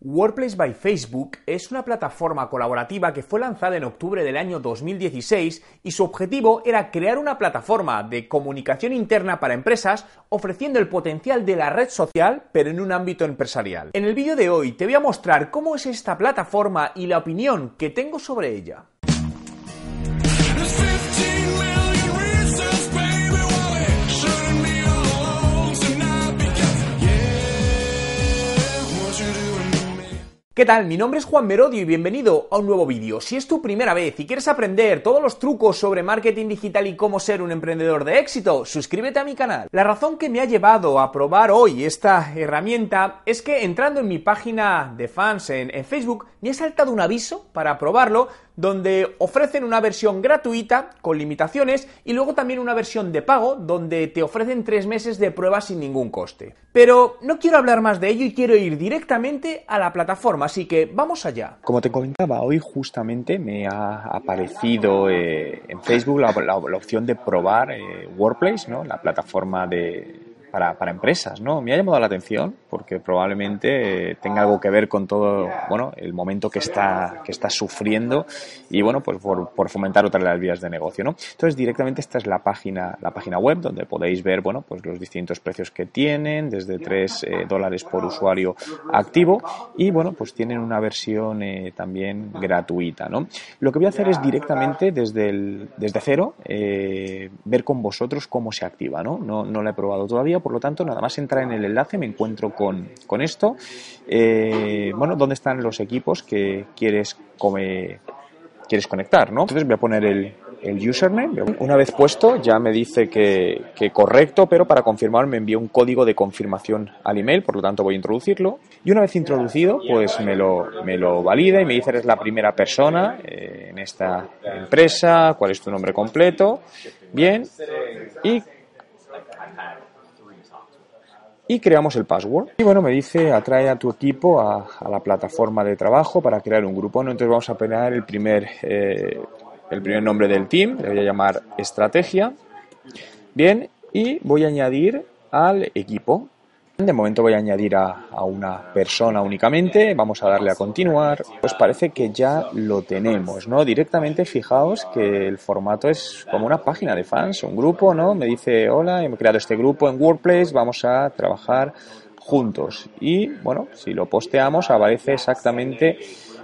Workplace by Facebook es una plataforma colaborativa que fue lanzada en octubre del año 2016 y su objetivo era crear una plataforma de comunicación interna para empresas ofreciendo el potencial de la red social pero en un ámbito empresarial. En el vídeo de hoy te voy a mostrar cómo es esta plataforma y la opinión que tengo sobre ella. ¿Qué tal? Mi nombre es Juan Merodio y bienvenido a un nuevo vídeo. Si es tu primera vez y quieres aprender todos los trucos sobre marketing digital y cómo ser un emprendedor de éxito, suscríbete a mi canal. La razón que me ha llevado a probar hoy esta herramienta es que entrando en mi página de fans en, en Facebook me ha saltado un aviso para probarlo donde ofrecen una versión gratuita con limitaciones y luego también una versión de pago donde te ofrecen tres meses de prueba sin ningún coste. Pero no quiero hablar más de ello y quiero ir directamente a la plataforma, así que vamos allá. Como te comentaba, hoy justamente me ha aparecido eh, en Facebook la, opción de probar eh, Workplace, ¿no? la plataforma de, para, para, empresas, ¿no? Me ha llamado la atención porque probablemente tenga algo que ver con todo, bueno, el momento que está, que está sufriendo y, bueno, pues por, por fomentar otras las vías de negocio, ¿no? Entonces, directamente esta es la página, la página web donde podéis ver, bueno, pues los distintos precios que tienen, desde 3 eh, dólares por usuario activo y, bueno, pues tienen una versión eh, también gratuita, ¿no? Lo que voy a hacer es directamente desde, el, desde cero eh, ver con vosotros cómo se activa, ¿no? No, no la he probado todavía por lo tanto, nada más entrar en el enlace me encuentro con, con esto. Eh, bueno, ¿dónde están los equipos que quieres, come, quieres conectar? ¿no? Entonces voy a poner el, el username. Una vez puesto, ya me dice que, que, correcto, pero para confirmar me envía un código de confirmación al email, por lo tanto voy a introducirlo. Y una vez introducido, pues me lo, me lo valida y me dice eres la primera persona eh, en esta empresa, cuál es tu nombre completo. Bien. Y y creamos el password. Y bueno, me dice, atrae a tu equipo a, la plataforma de trabajo para crear un grupo. ¿no? Entonces vamos a poner el primer, eh, el primer nombre del team, le voy a llamar estrategia. Bien, y voy a añadir al equipo. De momento voy a añadir a, una persona únicamente, vamos a darle a continuar. Pues parece que ya lo tenemos, ¿no? Directamente fijaos que el formato es como una página de fans, un grupo, ¿no? Me dice, hola, he creado este grupo en WordPress, vamos a trabajar juntos. Y bueno, si lo posteamos aparece exactamente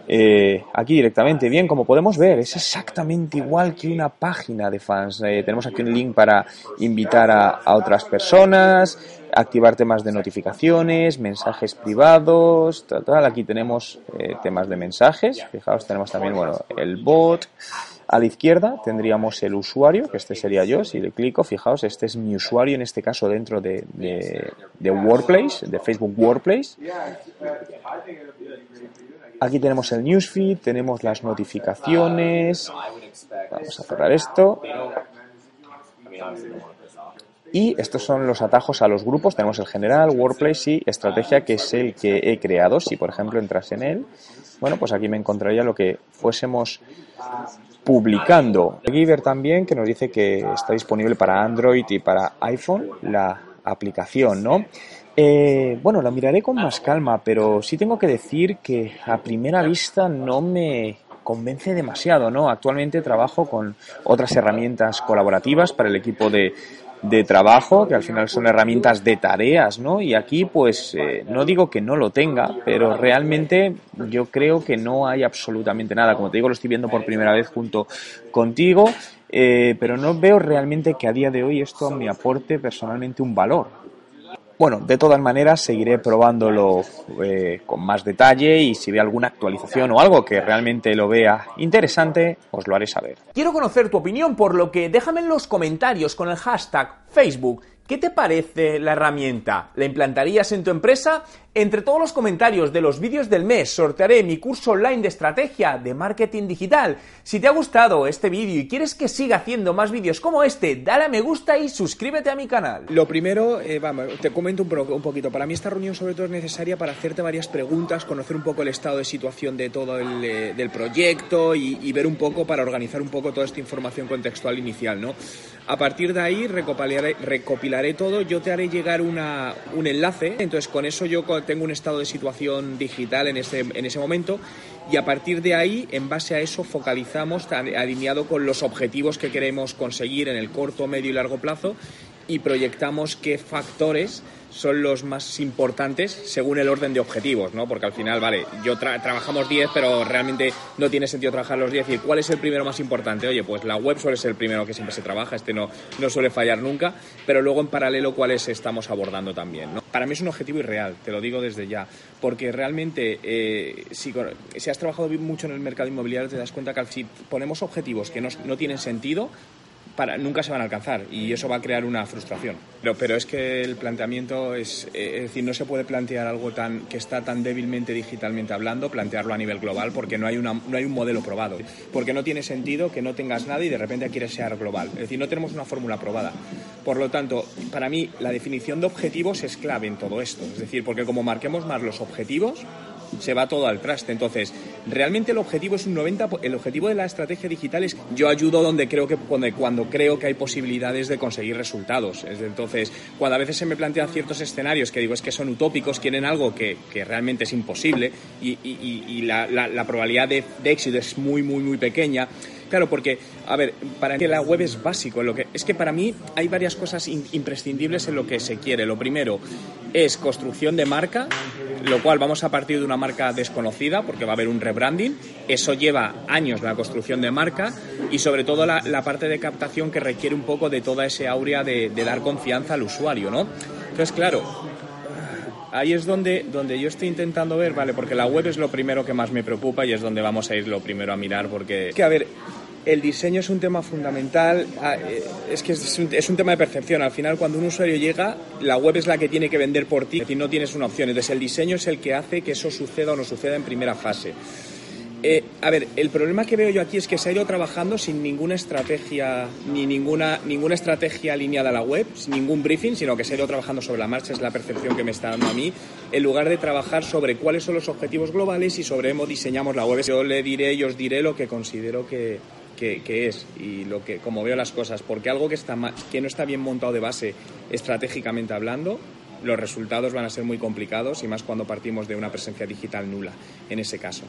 eh, aquí directamente. Bien, como podemos ver, es exactamente igual que una página de fans. Eh, tenemos aquí un link para invitar a, otras personas, activar temas de notificaciones, mensajes privados, tal, Aquí tenemos eh, temas de mensajes. Fijaos, tenemos también, bueno, el bot. A la izquierda tendríamos el usuario, que este sería yo. Si le clico, fijaos, este es mi usuario, en este caso dentro de, de, de Workplace, de Facebook Workplace. Aquí tenemos el newsfeed, tenemos las notificaciones. Vamos a cerrar esto. Y estos son los atajos a los grupos. Tenemos el general, workplace y estrategia, que es el que he creado. Si, por ejemplo, entras en él, bueno, pues aquí me encontraría lo que fuésemos publicando. Giver también, que nos dice que está disponible para Android y para iPhone la aplicación, ¿no? Eh, bueno, lo miraré con más calma, pero sí tengo que decir que a primera vista no me convence demasiado, ¿no? Actualmente trabajo con otras herramientas colaborativas para el equipo de, de trabajo, que al final son herramientas de tareas, ¿no? Y aquí, pues, eh, no digo que no lo tenga, pero realmente yo creo que no hay absolutamente nada. Como te digo, lo estoy viendo por primera vez junto contigo, eh, pero no veo realmente que a día de hoy esto me aporte personalmente un valor. Bueno, de todas maneras seguiré probándolo eh, con más detalle y si ve alguna actualización o algo que realmente lo vea interesante, os lo haré saber. Quiero conocer tu opinión, por lo que déjame en los comentarios con el hashtag Facebook. ¿Qué te parece la herramienta? ¿La implantarías en tu empresa? Entre todos los comentarios de los vídeos del mes sortearé mi curso online de estrategia de marketing digital. Si te ha gustado este vídeo y quieres que siga haciendo más vídeos como este, dale a me gusta y suscríbete a mi canal. Lo primero, eh, vamos, te comento un, poquito. Para mí esta reunión sobre todo es necesaria para hacerte varias preguntas, conocer un poco el estado de situación de todo el eh, proyecto y, ver un poco para organizar un poco toda esta información contextual inicial, ¿no? A partir de ahí recopilaré, todo, yo te haré llegar un enlace, entonces con eso yo tengo un estado de situación digital en ese, en ese momento y a partir de ahí, en base a eso, focalizamos alineado con los objetivos que queremos conseguir en el corto, medio y largo plazo y proyectamos qué factores son los más importantes según el orden de objetivos, ¿no? Porque al final, vale, yo trabajamos 10, pero realmente no tiene sentido trabajar los 10. ¿Y cuál es el primero más importante? Oye, pues la web suele ser el primero que siempre se trabaja, este no, no suele fallar nunca, pero luego en paralelo cuáles estamos abordando también, ¿no? Para mí es un objetivo irreal, te lo digo desde ya, porque realmente eh, si, si, has trabajado mucho en el mercado inmobiliario te das cuenta que si ponemos objetivos que no, no tienen sentido, nunca se van a alcanzar y eso va a crear una frustración. Pero, pero es que el planteamiento es, eh, es decir, no se puede plantear algo tan, que está tan débilmente digitalmente hablando, plantearlo a nivel global porque no hay, una, no hay un modelo probado. Porque no tiene sentido que no tengas nada y de repente quieres ser global. Es decir, no tenemos una fórmula probada. Por lo tanto, para mí la definición de objetivos es clave en todo esto. Es decir, porque como marquemos más los objetivos, se va todo al traste. Entonces, realmente el objetivo es un 90, el objetivo de la estrategia digital es yo ayudo donde creo que cuando, creo que hay posibilidades de conseguir resultados. Entonces, cuando a veces se me plantean ciertos escenarios que digo es que son utópicos, quieren algo que, realmente es imposible y, la, probabilidad de, de éxito es muy, muy, muy pequeña, Claro, porque, a ver, para que la web es básico. lo que, es que para mí hay varias cosas imprescindibles en lo que se quiere. Lo primero es construcción de marca, lo cual vamos a partir de una marca desconocida porque va a haber un rebranding. Eso lleva años la construcción de marca y sobre todo la, parte de captación que requiere un poco de toda esa aurea de, de dar confianza al usuario, ¿no? Entonces, claro, ahí es donde, donde yo estoy intentando ver, ¿vale? Porque la web es lo primero que más me preocupa y es donde vamos a ir lo primero a mirar porque... Que a ver, el diseño es un tema fundamental, ah, eh, es que es un, es tema de percepción. Al final, cuando un usuario llega, la web es la que tiene que vender por ti, y no tienes una opción. Entonces, el diseño es el que hace que eso suceda o no suceda en primera fase. Eh, a ver, el problema que veo yo aquí es que se ha ido trabajando sin ninguna estrategia, ni ninguna, ninguna estrategia alineada a la web, sin ningún briefing, sino que se ha ido trabajando sobre la marcha, es la percepción que me está dando a mí, en lugar de trabajar sobre cuáles son los objetivos globales y sobre cómo diseñamos la web. Yo le diré y os diré lo que considero que, que, es y lo que como veo las cosas porque algo que está que no está bien montado de base estratégicamente hablando los resultados van a ser muy complicados y más cuando partimos de una presencia digital nula en ese caso.